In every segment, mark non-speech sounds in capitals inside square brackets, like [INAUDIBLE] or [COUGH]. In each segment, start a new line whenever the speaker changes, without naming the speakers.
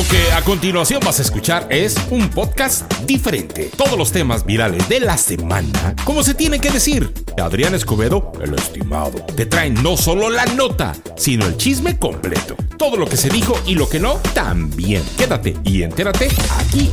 Lo que a continuación vas a escuchar es un podcast diferente. Todos los temas virales de la semana, como se tiene que decir. Adrián Escobedo, el estimado, te traen no solo la nota, sino el chisme completo. Todo lo que se dijo y lo que no, también. Quédate y entérate aquí.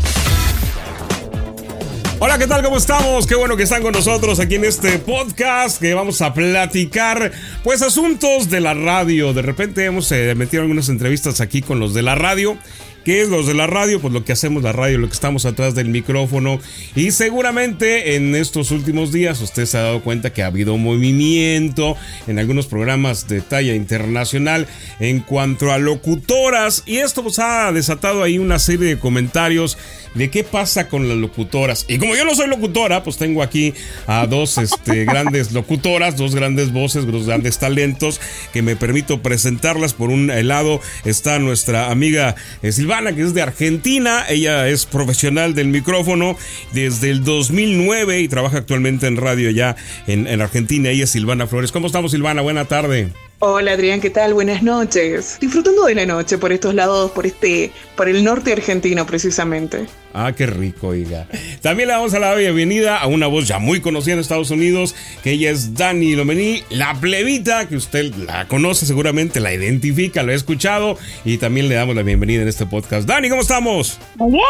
Hola, ¿qué tal? ¿Cómo estamos? Qué bueno que están con nosotros aquí en este podcast que vamos a platicar, pues, asuntos de la radio. De repente hemos eh, metido algunas entrevistas aquí con los de la radio ¿Qué es los de la radio? Pues lo que hacemos la radio, lo que estamos atrás del micrófono. Y seguramente en estos últimos días usted se ha dado cuenta que ha habido movimiento en algunos programas de talla internacional en cuanto a locutoras. Y esto pues ha desatado ahí una serie de comentarios de qué pasa con las locutoras. Y como yo no soy locutora, pues tengo aquí a dos este, [LAUGHS] grandes locutoras, dos grandes voces, dos grandes talentos que me permito presentarlas. Por un lado está nuestra amiga eh, Silvana que es de Argentina. Ella es profesional del micrófono desde el 2009 y trabaja actualmente en radio ya en, en Argentina. Ella es Silvana Flores. ¿Cómo estamos, Silvana? Buena tarde.
Hola Adrián, ¿qué tal? Buenas noches. Disfrutando de la noche por estos lados, por este, por el norte argentino precisamente.
Ah, qué rico, oiga. También le damos a la bienvenida a una voz ya muy conocida en Estados Unidos, que ella es Dani Lomení, la plebita, que usted la conoce seguramente, la identifica, lo ha escuchado, y también le damos la bienvenida en este podcast. Dani, ¿cómo estamos?
Bien,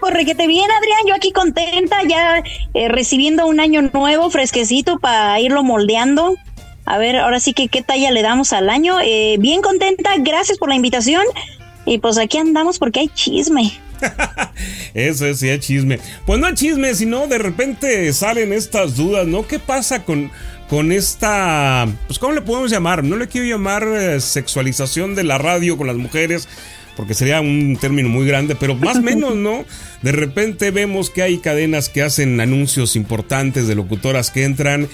pues requete bien, Adrián, yo aquí contenta, ya eh, recibiendo un año nuevo, fresquecito, para irlo moldeando a ver, ahora sí que qué talla le damos al año. Eh, bien contenta, gracias por la invitación. Y pues aquí andamos porque hay chisme. [LAUGHS]
Eso es, sí, hay chisme. Pues no hay chisme, sino de repente salen estas dudas, ¿no? ¿Qué pasa con, con esta, pues cómo le podemos llamar? No le quiero llamar eh, sexualización de la radio con las mujeres, porque sería un término muy grande, pero más o [LAUGHS] menos, ¿no? De repente vemos que hay cadenas que hacen anuncios importantes de locutoras que entran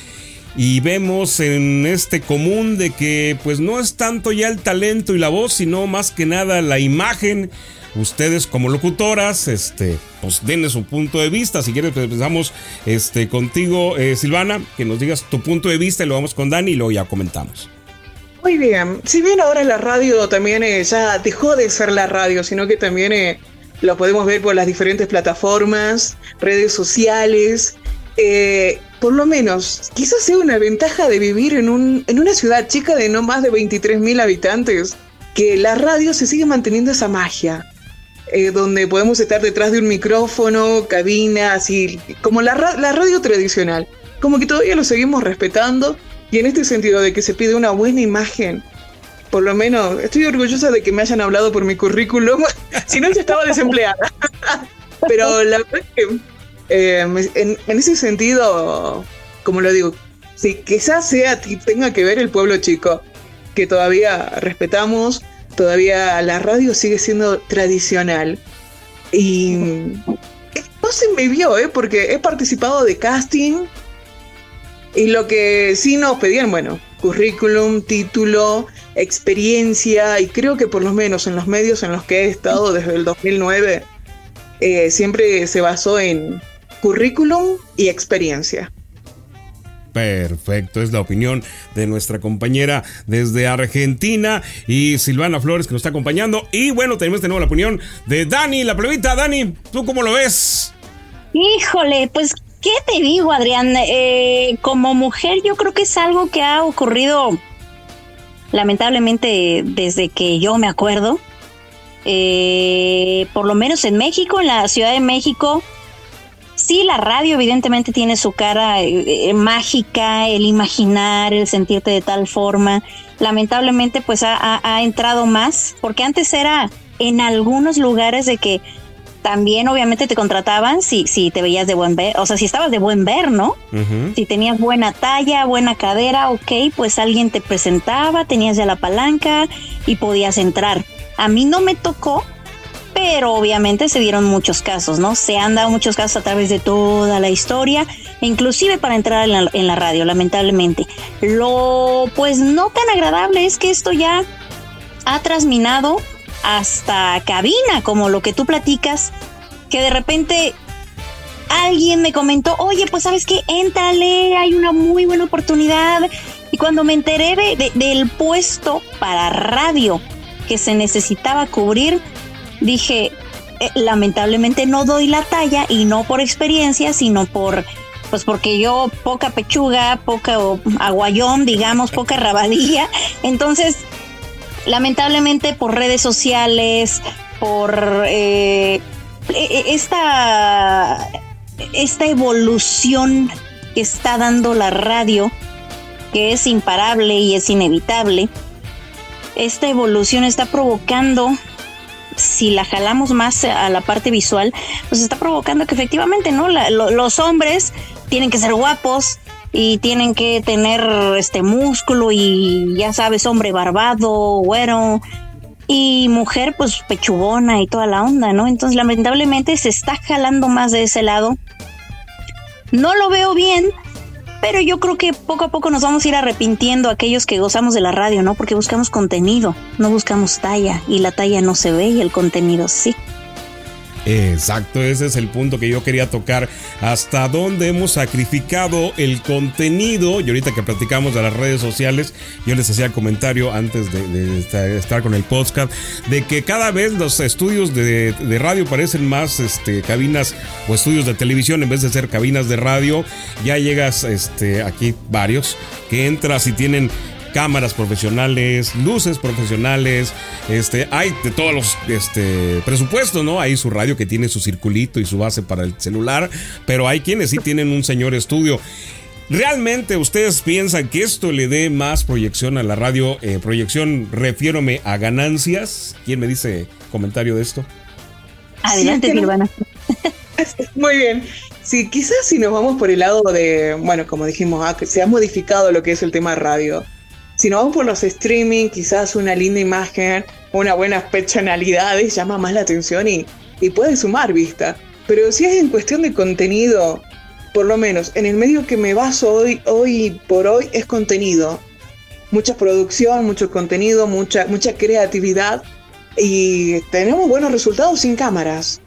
y vemos en este común de que pues no es tanto ya el talento y la voz, sino más que nada la imagen. Ustedes como locutoras, este, pues denle su punto de vista. Si quieres, pues, empezamos este, contigo, eh, Silvana, que nos digas tu punto de vista y lo vamos con Dani y luego ya comentamos.
Muy bien. Si bien ahora la radio también eh, ya dejó de ser la radio, sino que también eh, lo podemos ver por las diferentes plataformas, redes sociales. Eh, por lo menos, quizás sea una ventaja de vivir en, un, en una ciudad chica de no más de 23.000 habitantes, que la radio se sigue manteniendo esa magia, eh, donde podemos estar detrás de un micrófono, cabina, así, como la, la radio tradicional, como que todavía lo seguimos respetando, y en este sentido de que se pide una buena imagen, por lo menos estoy orgullosa de que me hayan hablado por mi currículum, [LAUGHS] si no ya estaba desempleada. [LAUGHS] Pero la verdad es que eh, en, ese sentido, como lo digo, si quizás sea, tenga que ver el pueblo chico, que todavía respetamos, todavía la radio sigue siendo tradicional. Y no se me vio, ¿eh? porque he participado de casting y lo que sí nos pedían, bueno, currículum, título, experiencia, y creo que por lo menos en los medios en los que he estado desde el 2009, eh, siempre se basó en currículum y experiencia.
Perfecto, es la opinión de nuestra compañera desde Argentina y Silvana Flores que nos está acompañando. Y bueno, tenemos de nuevo la opinión de Dani, la plebita. Dani, ¿tú cómo lo ves?
Híjole, pues, ¿qué te digo, Adrián? Eh, como mujer, yo creo que es algo que ha ocurrido lamentablemente desde que yo me acuerdo. Eh, por lo menos en México, en la Ciudad de México, sí, la radio evidentemente tiene su cara eh, eh, mágica, el imaginar, el sentirte de tal forma. Lamentablemente, pues ha, entrado más, porque antes era en algunos lugares de que también obviamente te contrataban si, si te veías de buen ver, o sea, si estabas de buen ver, ¿no? Si tenías buena talla, buena cadera, ok, pues alguien te presentaba, tenías ya la palanca y podías entrar. A mí no me tocó pero obviamente se dieron muchos casos, ¿no? Se han dado muchos casos a través de toda la historia, inclusive para entrar en la, radio, lamentablemente. Lo pues no tan agradable es que esto ya ha trasminado hasta cabina, como lo que tú platicas, que de repente alguien me comentó, oye, pues sabes qué, éntrale, hay una muy buena oportunidad. Y cuando me enteré del puesto para radio que se necesitaba cubrir, dije, eh, lamentablemente no doy la talla y no por experiencia, sino por pues porque yo poca pechuga, poca aguayón, digamos, poca [LAUGHS] rabadilla. Entonces, lamentablemente por redes sociales, por eh, e, e, esta, esta evolución que está dando la radio, que es imparable y es inevitable, esta evolución está provocando si la jalamos más a la parte visual, pues está provocando que efectivamente, ¿no? los hombres tienen que ser guapos y tienen que tener este músculo y ya sabes, hombre barbado, güero, y mujer pues pechugona y toda la onda, ¿no? Entonces lamentablemente se está jalando más de ese lado. No lo veo bien, pero yo creo que poco a poco nos vamos a ir arrepintiendo aquellos que gozamos de la radio, ¿no? Porque buscamos contenido, no buscamos talla y la talla no se ve y el contenido sí.
Exacto, ese es el punto que yo quería tocar. Hasta dónde hemos sacrificado el contenido. Y ahorita que platicamos de las redes sociales, yo les hacía el comentario antes de, estar con el podcast, de que cada vez los estudios de, radio parecen más este, cabinas o estudios de televisión en vez de ser cabinas de radio. Ya llegas este, aquí varios que entras y tienen cámaras profesionales, luces profesionales, este, hay de todos los este, presupuestos, ¿no? Hay su radio que tiene su circulito y su base para el celular, pero hay quienes sí tienen un señor estudio. ¿Realmente ustedes piensan que esto le dé más proyección a la radio? Eh, proyección, refiérome a ganancias. ¿Quién me dice comentario de esto?
Adelante, Silvana. [LAUGHS]
Muy bien. Sí, quizás si nos vamos por el lado de, bueno, como dijimos, ah, se ha modificado lo que es el tema radio. Si nos vamos por los streaming, quizás una linda imagen, una buena personalidades llama más la atención y, y puede sumar vista. Pero si es en cuestión de contenido, por lo menos en el medio que me baso hoy, hoy por hoy es contenido. Mucha producción, mucho contenido, mucha, mucha creatividad y tenemos buenos resultados sin cámaras.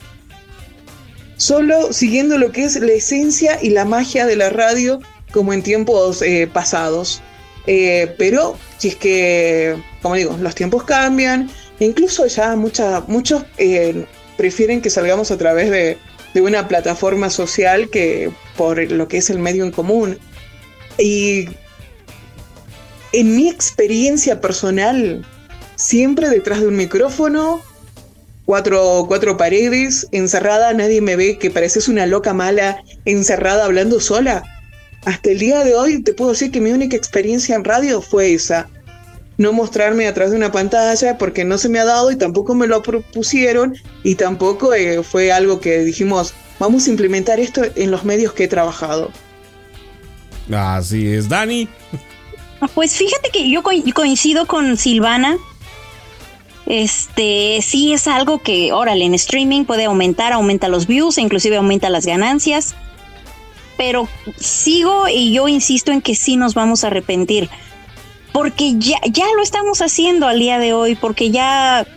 Solo siguiendo lo que es la esencia y la magia de la radio como en tiempos eh, pasados. Eh, pero si es que, como digo, los tiempos cambian, incluso ya muchos eh, prefieren que salgamos a través de, una plataforma social que por lo que es el medio en común. Y en mi experiencia personal, siempre detrás de un micrófono, cuatro, cuatro paredes, encerrada, nadie me ve, que pareces una loca mala, encerrada hablando sola hasta el día de hoy te puedo decir que mi única experiencia en radio fue esa. No mostrarme atrás de una pantalla porque no se me ha dado y tampoco me lo propusieron y tampoco eh, fue algo que dijimos, vamos a implementar esto en los medios que he trabajado.
Así es, Dani.
Pues fíjate que yo coincido con Silvana. Este sí es algo que, órale, en streaming puede aumentar, aumenta los views, e inclusive aumenta las ganancias pero sigo y yo insisto en que sí nos vamos a arrepentir, porque ya, ya lo estamos haciendo al día de hoy, porque ya...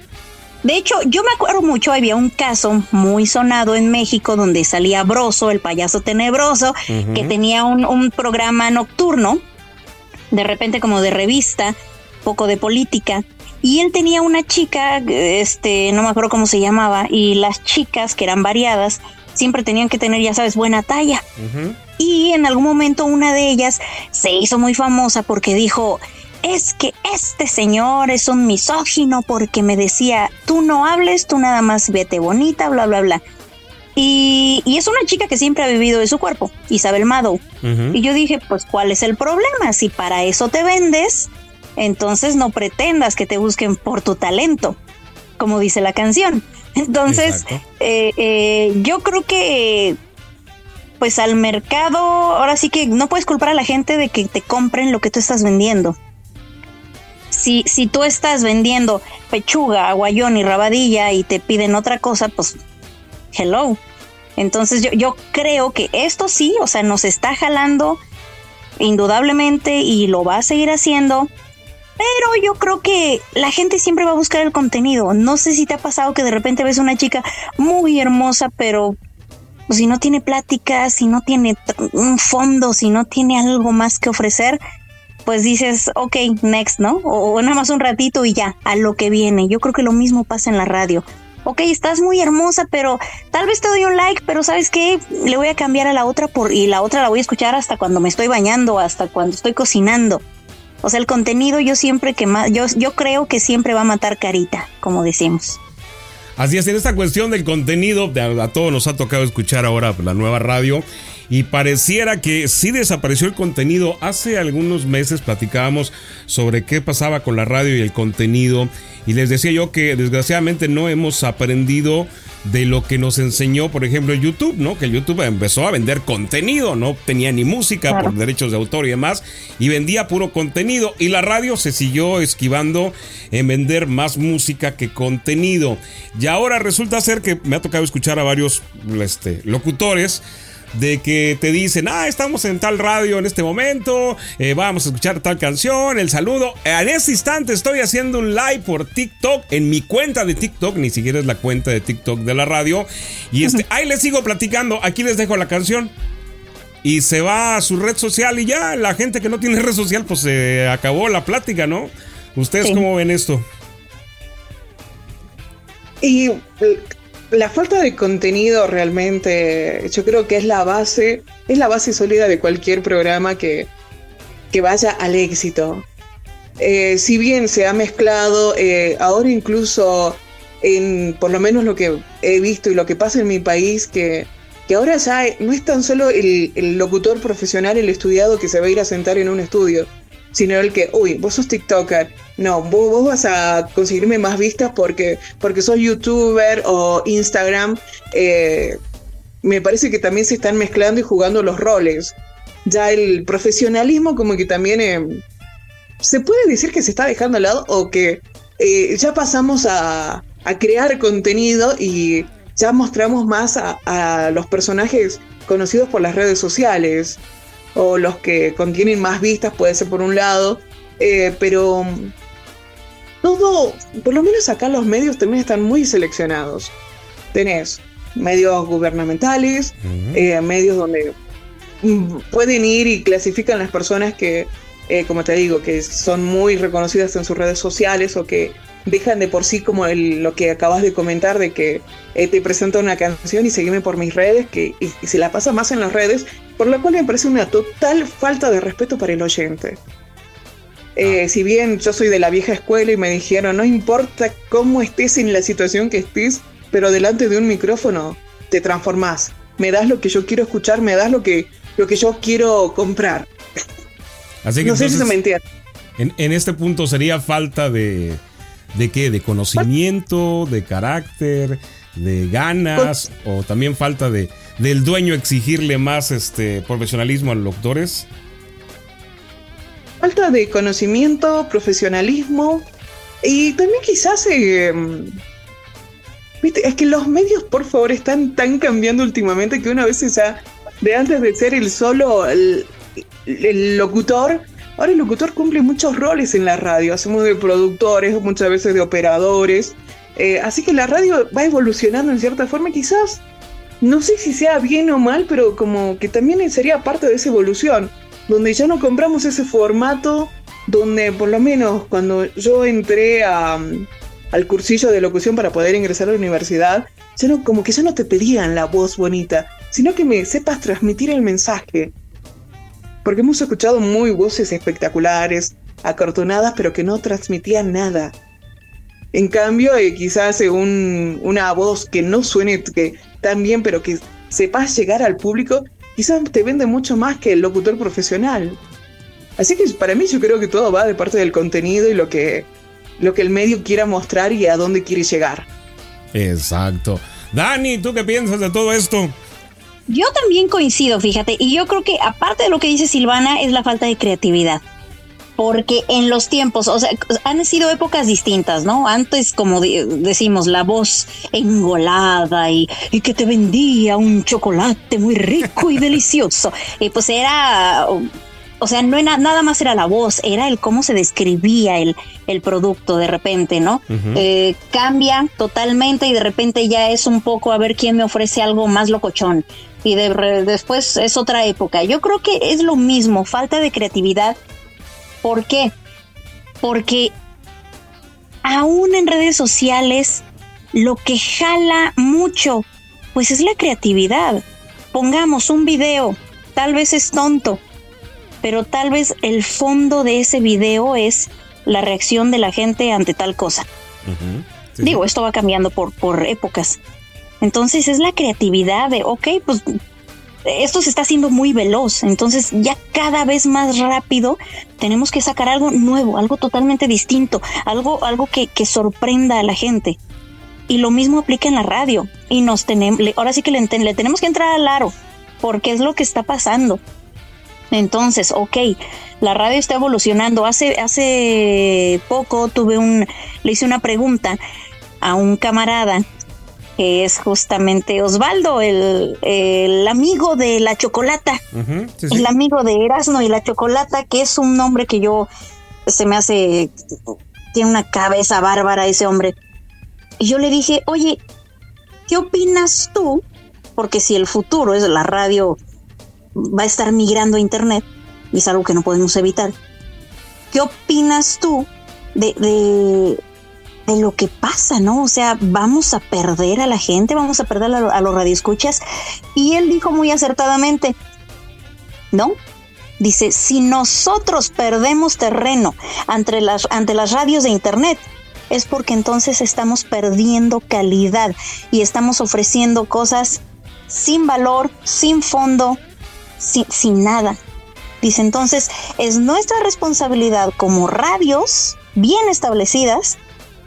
De hecho, yo me acuerdo mucho, había un caso muy sonado en México donde salía Broso, el payaso tenebroso, que tenía un, un programa nocturno, de repente como de revista, poco de política, y él tenía una chica, este, no me acuerdo cómo se llamaba, y las chicas que eran variadas, siempre tenían que tener, ya sabes, buena talla. Y en algún momento una de ellas se hizo muy famosa porque dijo, es que este señor es un misógino porque me decía, tú no hables, tú nada más vete bonita, bla, bla, bla. Y, es una chica que siempre ha vivido de su cuerpo, Isabel Mado. Y yo dije, pues, ¿cuál es el problema? Si para eso te vendes, entonces no pretendas que te busquen por tu talento, como dice la canción. Entonces, eh, eh, yo creo que pues al mercado, ahora sí que no puedes culpar a la gente de que te compren lo que tú estás vendiendo. Si, si tú estás vendiendo pechuga, aguayón y rabadilla y te piden otra cosa, pues hello. Entonces yo, yo creo que esto sí, o sea, nos está jalando indudablemente y lo va a seguir haciendo pero yo creo que la gente siempre va a buscar el contenido. No sé si te ha pasado que de repente ves una chica muy hermosa, pero pues, si no tiene plática, si no tiene un fondo, si no tiene algo más que ofrecer, pues dices, ok, next, ¿no? O, nada más un ratito y ya, a lo que viene. Yo creo que lo mismo pasa en la radio. ok, estás muy hermosa, pero tal vez te doy un like, pero ¿sabes qué? Le voy a cambiar a la otra por, y la otra la voy a escuchar hasta cuando me estoy bañando, hasta cuando estoy cocinando. O sea, el contenido yo siempre que más, yo, yo creo que siempre va a matar carita, como decimos.
Así es, en esta cuestión del contenido, a, todos nos ha tocado escuchar ahora la nueva radio y pareciera que sí desapareció el contenido. Hace algunos meses platicábamos sobre qué pasaba con la radio y el contenido y les decía yo que desgraciadamente no hemos aprendido de lo que nos enseñó, por ejemplo, YouTube, ¿no? Que YouTube empezó a vender contenido, no tenía ni música por derechos de autor y demás, y vendía puro contenido. Y la radio se siguió esquivando en vender más música que contenido. Y ahora resulta ser que me ha tocado escuchar a varios este, locutores de que te dicen, ah, estamos en tal radio en este momento, eh, vamos a escuchar tal canción, el saludo. En este instante estoy haciendo un live por TikTok, en mi cuenta de TikTok, ni siquiera es la cuenta de TikTok de la radio. Y este, ahí les sigo platicando, aquí les dejo la canción. Y se va a su red social y ya, la gente que no tiene [LAUGHS] red social, pues se acabó la plática, ¿no? ¿Ustedes cómo ven esto?
Y la falta de contenido realmente, yo creo que es la base, es la base sólida de cualquier programa que, que vaya al éxito. Eh, si bien se ha mezclado, eh, ahora incluso en por lo menos lo que he visto y lo que pasa en mi país, que, que ahora ya no es tan solo el, el locutor profesional, el estudiado que se va a ir a sentar en un estudio, sino el que, uy, vos sos TikToker, no, vos, vas a conseguirme más vistas porque, porque sos youtuber o Instagram. Eh, me parece que también se están mezclando y jugando los roles. Ya el profesionalismo como que también eh, se puede decir que se está dejando al lado o que eh, ya pasamos a, a, crear contenido y ya mostramos más a, a los personajes conocidos por las redes sociales o los que contienen más vistas, puede ser por un lado, pero todo, por lo menos acá los medios también están muy seleccionados. Tenés medios gubernamentales, eh, medios donde pueden ir y clasifican las personas que, eh, como te digo, que son muy reconocidas en sus redes sociales o que dejan de por sí como lo que acabas de comentar de que eh, te presento una canción y seguime por mis redes, que y, se la pasa más en las redes, por lo cual me parece una total falta de respeto para el oyente. Eh, ah. Si bien yo soy de la vieja escuela y me dijeron, no importa cómo estés en la situación que estés, pero delante de un micrófono te transformás. Me das lo que yo quiero escuchar, me das lo que, lo que yo quiero comprar. [LAUGHS]
Así que no sé si se me entiende. en este punto sería falta de, ¿De qué? ¿De conocimiento, de carácter, de ganas o también falta de del dueño exigirle más este profesionalismo a los doctores?
Falta de conocimiento, profesionalismo y también quizás eh, ¿viste? es que los medios por favor están tan cambiando últimamente que una vez ya de antes de ser el solo el locutor Ahora el locutor cumple muchos roles en la radio, hacemos de productores, muchas veces de operadores. Eh, así que la radio va evolucionando en cierta forma, quizás, no sé si sea bien o mal, pero como que también sería parte de esa evolución, donde ya no compramos ese formato, donde por lo menos cuando yo entré al cursillo de locución para poder ingresar a la universidad, ya no, como que ya no te pedían la voz bonita, sino que me sepas transmitir el mensaje porque hemos escuchado muy voces espectaculares, acortonadas, pero que no transmitían nada. En cambio, eh, quizás eh, una voz que no suene que, tan bien, pero que sepas llegar al público, quizás te vende mucho más que el locutor profesional. Así que para mí yo creo que todo va de parte del contenido y lo que, lo que el medio quiera mostrar y a dónde quiere llegar.
Exacto. Dani, ¿tú qué piensas de todo esto?
Yo también coincido, fíjate, y yo creo que aparte de lo que dice Silvana es la falta de creatividad. Porque en los tiempos, o sea, han sido épocas distintas, ¿no? Antes, como decimos, la voz engolada y, y, que te vendía un chocolate muy rico y delicioso. [LAUGHS] Y pues era o sea, no era, nada más era la voz, era el cómo se describía el, el producto de repente, ¿no? Eh, cambia totalmente y de repente ya es un poco a ver quién me ofrece algo más locochón. Y de, después es otra época. Yo creo que es lo mismo, falta de creatividad. ¿Por qué? Porque aún en redes sociales lo que jala mucho, pues es la creatividad. Pongamos un video, tal vez es tonto, pero tal vez el fondo de ese video es la reacción de la gente ante tal cosa. Digo, esto va cambiando por, por épocas. Entonces es la creatividad de, ok, pues esto se está haciendo muy veloz, entonces ya cada vez más rápido tenemos que sacar algo nuevo, algo totalmente distinto, algo, algo que, que sorprenda a la gente. Y lo mismo aplica en la radio. Y nos tenemos, ahora sí que le, le tenemos que entrar al aro, porque es lo que está pasando. Entonces, ok, la radio está evolucionando. Hace, hace poco tuve un, le hice una pregunta a un camarada que es justamente Osvaldo, el, el amigo de la chocolata, el amigo de Erasmo y la chocolata, que es un nombre que yo se me hace, tiene una cabeza bárbara ese hombre. Y yo le dije, oye, ¿qué opinas tú? Porque si el futuro es la radio va a estar migrando a Internet, y es algo que no podemos evitar, ¿qué opinas tú de, de, lo que pasa, no? O sea, vamos a perder a la gente, vamos a perder a, los radioescuchas. Y él dijo muy acertadamente, ¿no? Dice, si nosotros perdemos terreno ante las, ante las radios de Internet, es porque entonces estamos perdiendo calidad y estamos ofreciendo cosas sin valor, sin fondo, sin, nada. Dice entonces, es nuestra responsabilidad como radios bien establecidas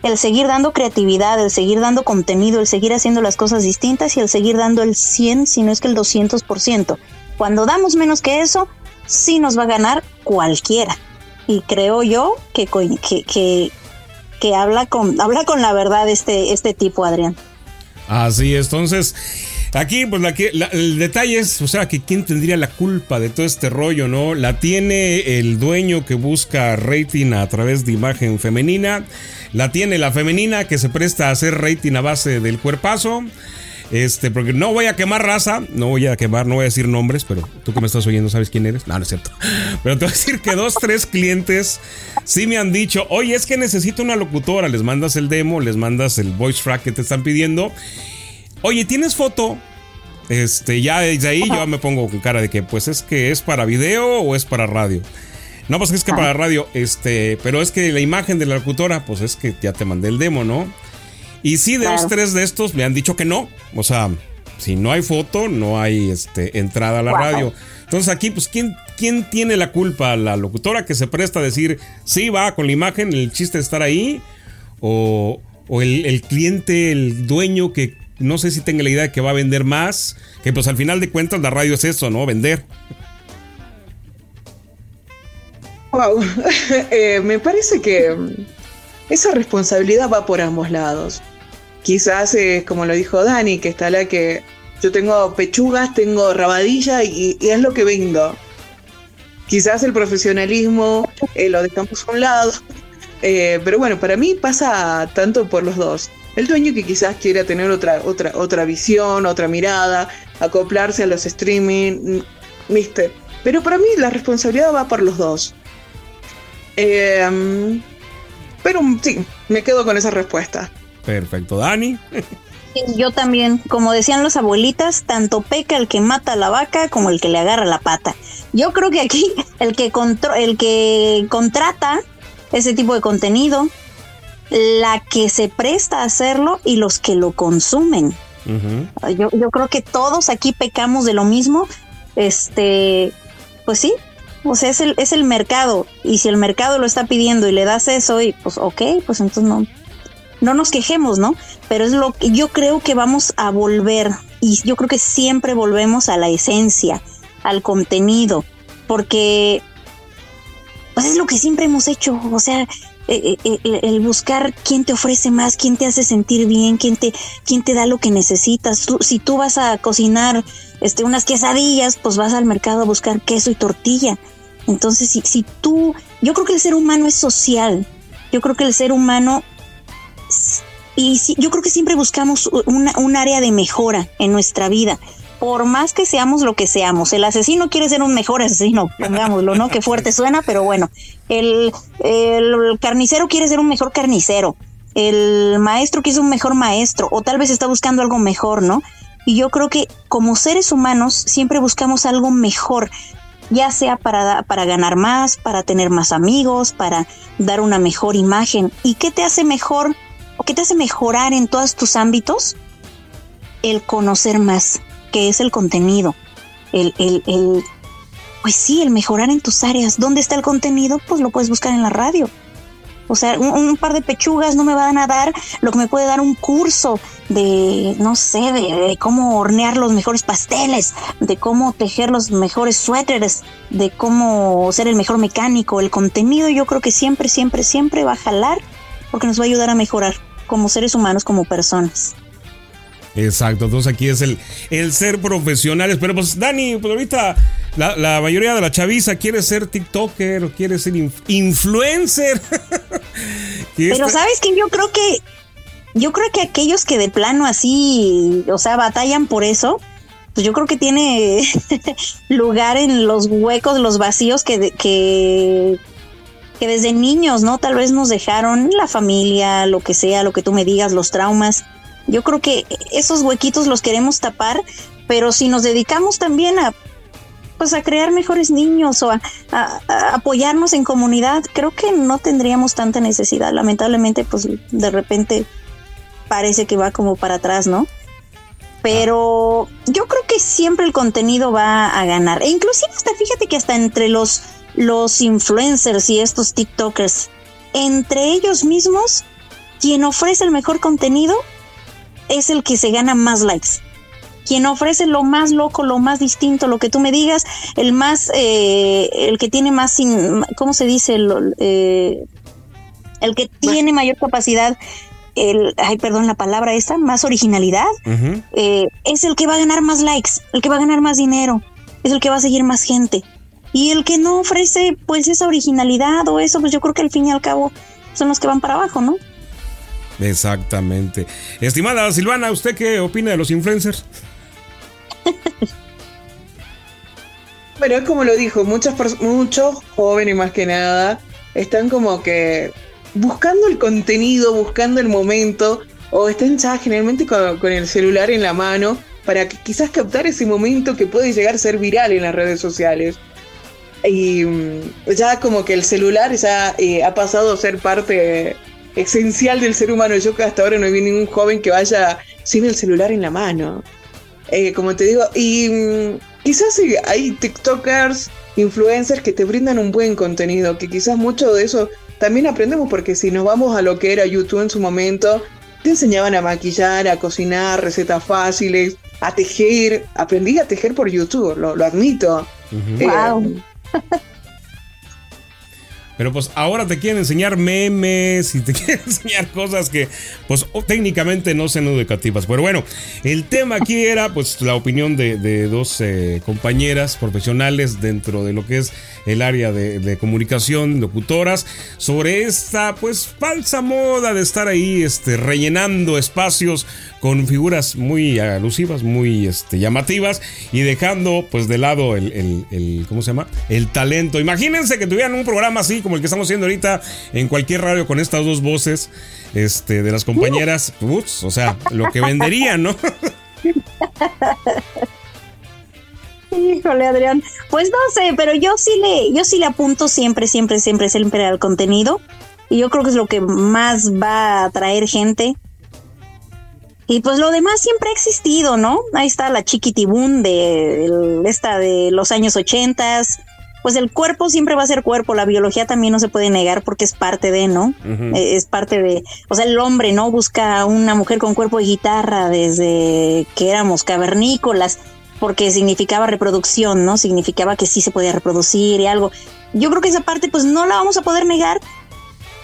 el seguir dando creatividad, el seguir dando contenido, el seguir haciendo las cosas distintas y el seguir dando el 100, si no es que el 200%. Cuando damos menos que eso, sí nos va a ganar cualquiera. Y creo yo que, que, que, habla, con, habla con la verdad este, este tipo, Adrián.
Así es, entonces Aquí, pues la, el detalle es, o sea, que quién tendría la culpa de todo este rollo, ¿no? La tiene el dueño que busca rating a través de imagen femenina, la tiene la femenina que se presta a hacer rating a base del cuerpazo. Este, porque no voy a quemar raza, no voy a quemar, no voy a decir nombres, pero tú que me estás oyendo sabes quién eres. No, no es cierto. Pero te voy a decir que dos, tres clientes sí me han dicho, oye, es que necesito una locutora. Les mandas el demo, les mandas el voice track que te están pidiendo Oye, ¿tienes foto? Este, ya desde ahí yo me pongo con cara de que, pues es que es para video o es para radio. No, pues es que para radio, este, pero es que la imagen de la locutora, pues es que ya te mandé el demo, ¿no? Y sí, de los tres de estos me han dicho que no. O sea, si no hay foto, no hay este, entrada a la radio. Entonces aquí, pues, ¿quién, ¿quién tiene la culpa? ¿La locutora que se presta a decir, sí, va con la imagen, el chiste de estar ahí? ¿O, o el, el, cliente, el dueño que no sé si tenga la idea de que va a vender más, que pues al final de cuentas la radio es eso, ¿no? Vender.
Wow, [LAUGHS] eh, me parece que esa responsabilidad va por ambos lados. Quizás, es como lo dijo Dani, que está la que yo tengo pechugas, tengo rabadilla y, es lo que vendo. Quizás el profesionalismo eh, lo dejamos a un lado, eh, pero bueno, para mí pasa tanto por los dos. El dueño que quizás quiera tener otra, otra, otra visión, otra mirada, acoplarse a los streaming, ¿viste? Pero para mí la responsabilidad va por los dos. Em, pero sí, me quedo con esa respuesta.
Perfecto, Dani.
Yo también, como decían las abuelitas, tanto peca el que mata a la vaca como el que le agarra la pata. Yo creo que aquí [LAUGHS] el que, el que contrata ese tipo de contenido la que se presta a hacerlo y los que lo consumen. yo, yo, creo que todos aquí pecamos de lo mismo. Este, pues sí, o sea, es el, es el mercado. Y si el mercado lo está pidiendo y le das eso, y pues ok, pues entonces no, no nos quejemos, ¿no? Pero es lo que yo creo que vamos a volver. Y yo creo que siempre volvemos a la esencia, al contenido. Porque pues es lo que siempre hemos hecho. O sea, eh, eh, eh, el buscar quién te ofrece más, quién te hace sentir bien, quién te, quién te da lo que necesitas. si tú vas a cocinar este, unas quesadillas, pues vas al mercado a buscar queso y tortilla. Entonces, si, si tú, yo creo que el ser humano es social. Yo creo que el ser humano, y si, yo creo que siempre buscamos una, un área de mejora en nuestra vida por más que seamos lo que seamos, el asesino quiere ser un mejor asesino, [LAUGHS] pongámoslo, ¿no? Qué fuerte suena, pero bueno, el, el carnicero quiere ser un mejor carnicero. el maestro que es un mejor maestro o tal vez está buscando algo mejor, ¿no? Y yo creo que como seres humanos siempre buscamos algo mejor, ya sea para, para ganar más, para tener más amigos, para dar una mejor imagen. ¿Y qué te hace mejor o qué te hace mejorar en todos tus ámbitos? El conocer más, que es el contenido. El, el, el, pues sí, el mejorar en tus áreas. ¿Dónde está el contenido? Pues lo puedes buscar en la radio. O sea, un, par de pechugas no me van a dar lo que me puede dar un curso de, no sé, de, cómo hornear los mejores pasteles, de cómo tejer los mejores suéteres, de cómo ser el mejor mecánico. El contenido yo creo que siempre, siempre, siempre va a jalar porque nos va a ayudar a mejorar como seres humanos, como personas.
Exacto, entonces aquí es el, el ser profesionales. Pero pues, Dani, pues ahorita la, mayoría de la chaviza quiere ser TikToker o quiere ser influencer. [LAUGHS]
Pero sabes que yo creo que yo creo que aquellos que de plano así, o sea, batallan por eso, pues yo creo que tiene [LAUGHS] lugar en los huecos, los vacíos que, que, que desde niños, ¿no? Tal vez nos dejaron la familia, lo que sea, lo que tú me digas, los traumas. Yo creo que esos huequitos los queremos tapar, pero si nos dedicamos también a pues a crear mejores niños o a, apoyarnos en comunidad, creo que no tendríamos tanta necesidad. Lamentablemente, pues de repente parece que va como para atrás, ¿no? Pero yo creo que siempre el contenido va a ganar. E inclusive hasta fíjate que hasta entre los, los influencers y estos TikTokers, entre ellos mismos, quien ofrece el mejor contenido es el que se gana más likes. Quien ofrece lo más loco, lo más distinto, lo que tú me digas, el más, eh, el que tiene más, ¿cómo se dice? El, eh, el que tiene mayor capacidad el, ay, perdón la palabra esta, más originalidad, eh, es el que va a ganar más likes, el que va a ganar más dinero, es el que va a seguir más gente. Y el que no ofrece pues esa originalidad o eso, pues yo creo que al fin y al cabo son los que van para abajo, ¿no?
Exactamente. Estimada Silvana, ¿usted qué opina de los influencers? [LAUGHS]
bueno, es como lo dijo, muchas muchos jóvenes más que nada están como que buscando el contenido, buscando el momento, o están ya generalmente con, el celular en la mano para que quizás captar ese momento que puede llegar a ser viral en las redes sociales. Y mm, ya como que el celular ya eh, ha pasado a ser parte esencial del ser humano. Yo que hasta ahora no vi ningún joven que vaya sin el celular en la mano. Eh, como te digo, y mm, quizás hay TikTokers, influencers que te brindan un buen contenido, que quizás mucho de eso también aprendemos porque si nos vamos a lo que era YouTube en su momento, te enseñaban a maquillar, a cocinar, recetas fáciles, a tejer. Aprendí a tejer por YouTube, lo, admito.
wow. [LAUGHS]
Pero pues ahora te quieren enseñar memes y te [LAUGHS] quieren enseñar cosas que pues técnicamente no sean educativas. Pero bueno, el tema aquí era pues la opinión de, dos eh, compañeras profesionales dentro de lo que es el área de, comunicación, locutoras, sobre esta pues falsa moda de estar ahí este, rellenando espacios con figuras muy alusivas, muy este, llamativas y dejando pues de lado el, el, ¿cómo se llama? El talento. Imagínense que tuvieran un programa así como el que estamos haciendo ahorita en cualquier radio con estas dos voces este, de las compañeras. o sea, lo que venderían, ¿no?
Híjole, Adrián. Pues no sé, pero yo sí le, yo sí le apunto siempre, siempre, siempre, siempre al contenido. Y yo creo que es lo que más va a atraer gente. Y pues lo demás siempre ha existido, ¿no? Ahí está la chiquitibún de esta de los años ochentas. Pues el cuerpo siempre va a ser cuerpo, la biología también no se puede negar porque es parte de, ¿no? E, es parte de, o sea, el hombre, ¿no? Busca una mujer con cuerpo de guitarra desde que éramos cavernícolas porque significaba reproducción, ¿no? Significaba que sí se podía reproducir y algo. Yo creo que esa parte pues no la vamos a poder negar,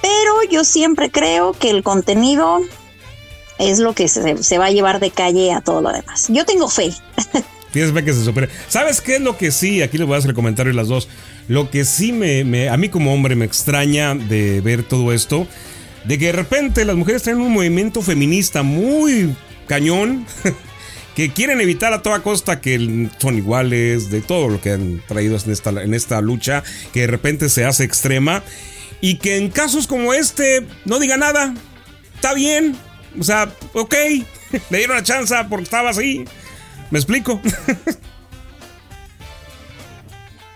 pero yo siempre creo que el contenido es lo que se, va a llevar de calle a todo lo demás. Yo tengo fe. [LAUGHS]
Tienes que se supere. ¿Sabes qué es lo que sí? Aquí les voy a hacer el comentario las dos. Lo que sí me, a mí como hombre me extraña de ver todo esto, de que de repente las mujeres traen un movimiento feminista muy cañón. [LAUGHS] que quieren evitar a toda costa que son iguales, de todo lo que han traído en esta, en esta lucha, que de repente se hace extrema y que en casos como este no diga nada. está bien. O sea, ok, le dieron la chance porque estaba así. ¿Me explico? [LAUGHS]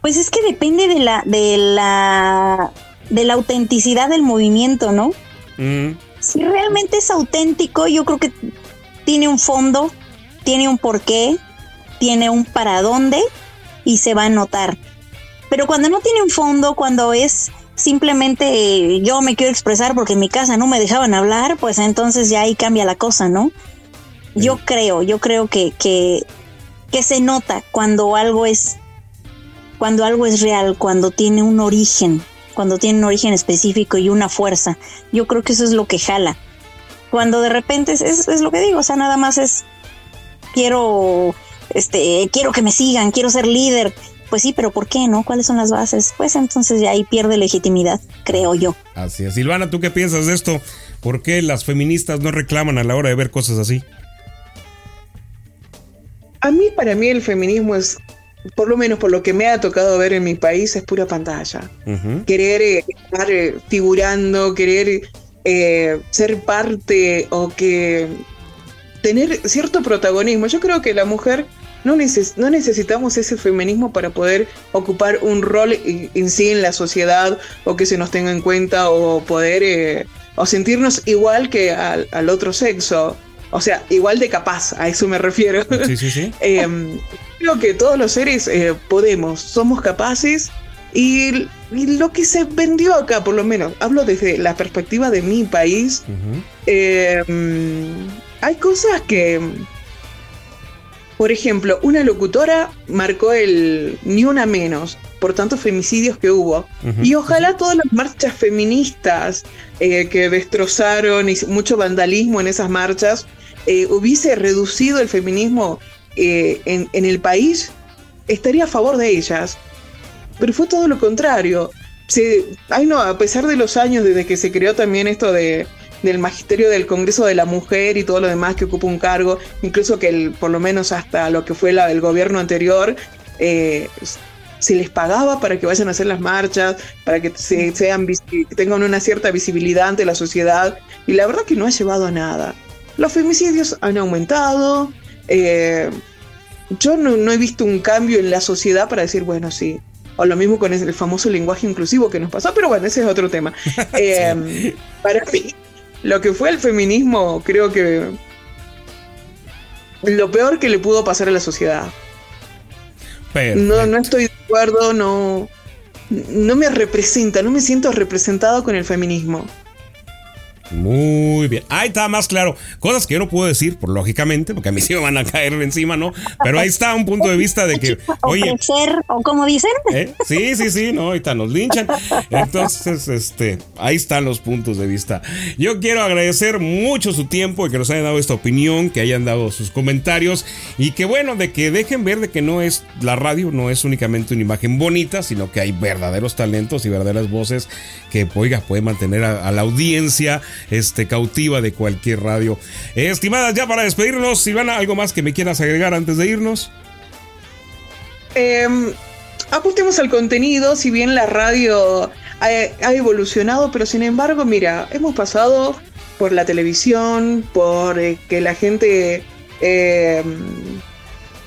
Pues es que depende de la, de la, de la autenticidad del movimiento, ¿no? Mm. Si realmente es auténtico, yo creo que tiene un fondo, tiene un porqué, tiene un para dónde y se va a notar. Pero cuando no tiene un fondo, cuando es simplemente yo me quiero expresar porque en mi casa no me dejaban hablar, pues entonces ya ahí cambia la cosa, ¿no? Yo creo, yo creo que, que, que se nota cuando algo es cuando algo es real, cuando tiene un origen, cuando tiene un origen específico y una fuerza. Yo creo que eso es lo que jala. Cuando de repente es, es, lo que digo, o sea, nada más es quiero, este, quiero que me sigan, quiero ser líder. Pues sí, pero ¿por qué no? ¿Cuáles son las bases? Pues entonces ya ahí pierde legitimidad, creo yo.
Así es. Silvana, ¿tú qué piensas de esto? ¿Por qué las feministas no reclaman a la hora de ver cosas así?
A mí, para mí, el feminismo es por lo menos por lo que me ha tocado ver en mi país, es pura pantalla. Querer eh, estar eh, figurando, querer eh, ser parte o que tener cierto protagonismo. Yo creo que la mujer no, no necesitamos ese feminismo para poder ocupar un rol en, sí en la sociedad o que se nos tenga en cuenta o poder o sentirnos igual que al, al otro sexo. O sea, igual de capaz, a eso me refiero. Sí, sí, sí. [LAUGHS] Em, creo que todos los seres eh, podemos, somos capaces y, lo que se vendió acá, por lo menos, hablo desde la perspectiva de mi país, em, hay cosas que, por ejemplo, una locutora marcó el ni una menos por tantos femicidios que hubo. Y ojalá todas las marchas feministas eh, que destrozaron y mucho vandalismo en esas marchas eh, hubiese reducido el feminismo eh, en, el país, estaría a favor de ellas. Pero fue todo lo contrario. Se, ay no, a pesar de los años desde que se creó también esto de, del magisterio del Congreso de la Mujer y todo lo demás que ocupa un cargo, incluso que el, por lo menos hasta lo que fue la del gobierno anterior, eh, se les pagaba para que vayan a hacer las marchas, para que se, sean, tengan una cierta visibilidad ante la sociedad, y la verdad que no ha llevado a nada. Los femicidios han aumentado, eh, yo no, he visto un cambio en la sociedad para decir, bueno, sí. O lo mismo con el famoso lenguaje inclusivo que nos pasó, pero bueno, ese es otro tema. [LAUGHS] Eh, para mí, lo que fue el feminismo, creo que lo peor que le pudo pasar a la sociedad. No, no estoy de acuerdo, no, no me representa, no me siento representado con el feminismo.
Muy bien. Ahí está más claro. Cosas que yo no puedo decir, por lógicamente, porque a mí sí me van a caer encima, ¿no? Pero ahí está un punto de vista de que. [LAUGHS]
Oye. O como dicen.
¿eh? Sí, sí, sí, no, ahorita nos linchan. Entonces, este, ahí están los puntos de vista. Yo quiero agradecer mucho su tiempo y que nos hayan dado esta opinión, que hayan dado sus comentarios y que, bueno, de que dejen ver de que no es la radio, no es únicamente una imagen bonita, sino que hay verdaderos talentos y verdaderas voces que, oiga, puede mantener a la audiencia este, cautiva de cualquier radio. estimadas, ya para despedirnos, Silvana, ¿algo más que me quieras agregar antes de irnos?
Eh, al contenido, si bien la radio ha, evolucionado, pero sin embargo, mira, hemos pasado por la televisión, por eh, que la gente em,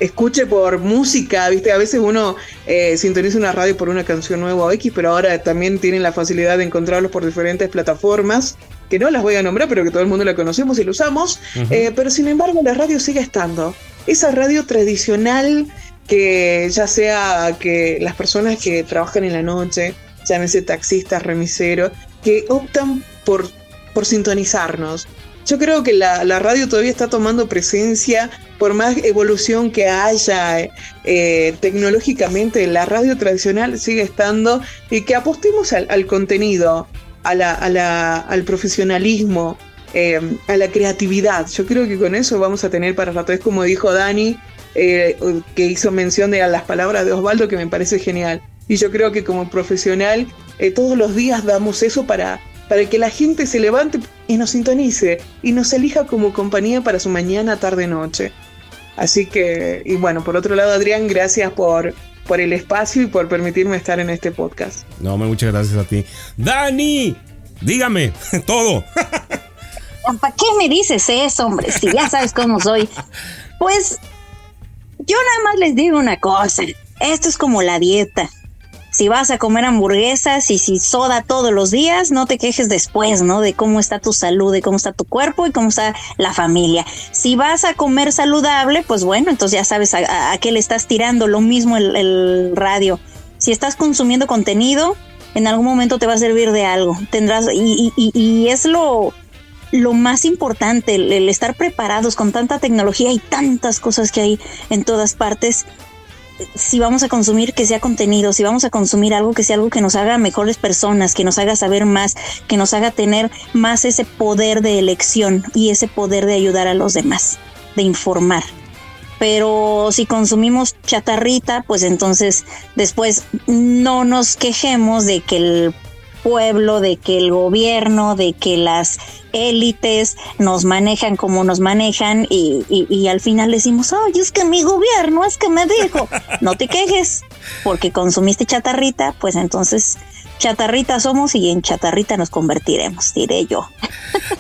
escuche por música, ¿viste? A veces uno eh, sintoniza una radio por una canción nueva o X, pero ahora también tienen la facilidad de encontrarlos por diferentes plataformas que no las voy a nombrar, pero que todo el mundo la conocemos y la usamos, eh, pero sin embargo la radio sigue estando. Esa radio tradicional que ya sea que las personas que trabajan en la noche, llámese taxistas, remiseros, que optan por, por sintonizarnos. Yo creo que la, radio todavía está tomando presencia, por más evolución que haya eh, tecnológicamente, la radio tradicional sigue estando y que apostemos al contenido, al profesionalismo, eh, a la creatividad. Yo creo que con eso vamos a tener para rato. Es como dijo Dani, eh, que hizo mención de las palabras de Osvaldo, que me parece genial. Y yo creo que como profesional, todos los días damos eso para, para que la gente se levante y nos sintonice y nos elija como compañía para su mañana, tarde, noche. Así que, y bueno, por otro lado, Adrián, gracias por, por el espacio y por permitirme estar en este podcast.
No, muchas gracias a ti. Dani, dígame [LAUGHS] todo.
¿para qué me dices eso, hombre? Si ya sabes cómo soy. Pues yo nada más les digo una cosa, esto es como la dieta. Si vas a comer hamburguesas y si soda todos los días, no te quejes después, ¿no? De cómo está tu salud, de cómo está tu cuerpo y cómo está la familia. Si vas a comer saludable, pues bueno, entonces ya sabes a, qué le estás tirando. Lo mismo el, radio. Si estás consumiendo contenido, en algún momento te va a servir de algo. Tendrás, y, es lo, lo más importante, el, estar preparados con tanta tecnología y tantas cosas que hay en todas partes si vamos a consumir que sea contenido, si vamos a consumir algo que sea algo que nos haga mejores personas, que nos haga saber más, que nos haga tener más ese poder de elección y ese poder de ayudar a los demás, de informar. Pero si consumimos chatarrita, pues entonces después no nos quejemos de que el pueblo, de que el gobierno, de que las élites nos manejan como nos manejan y, y, al final decimos, oye, es que mi gobierno es que me dijo, no te quejes, porque consumiste chatarrita, pues entonces chatarrita somos y en chatarrita nos convertiremos, diré yo.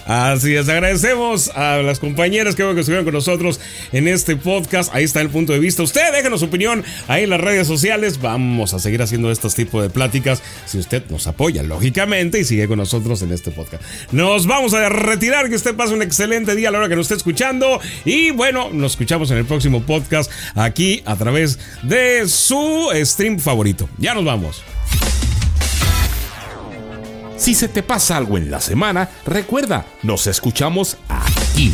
Así es, agradecemos a las compañeras que, estuvieron con nosotros en este podcast. Ahí está el punto de vista. Usted déjenos su opinión ahí en las redes sociales. Vamos a seguir haciendo estos tipos de pláticas si usted nos apoya, lógicamente, y sigue con nosotros en este podcast. Nos vamos a retirar, que usted pase un excelente día a la hora que nos esté escuchando. Y bueno, nos escuchamos en el próximo podcast aquí a través de su stream favorito. Ya nos vamos.
Si se te pasa algo en la semana, recuerda, nos escuchamos aquí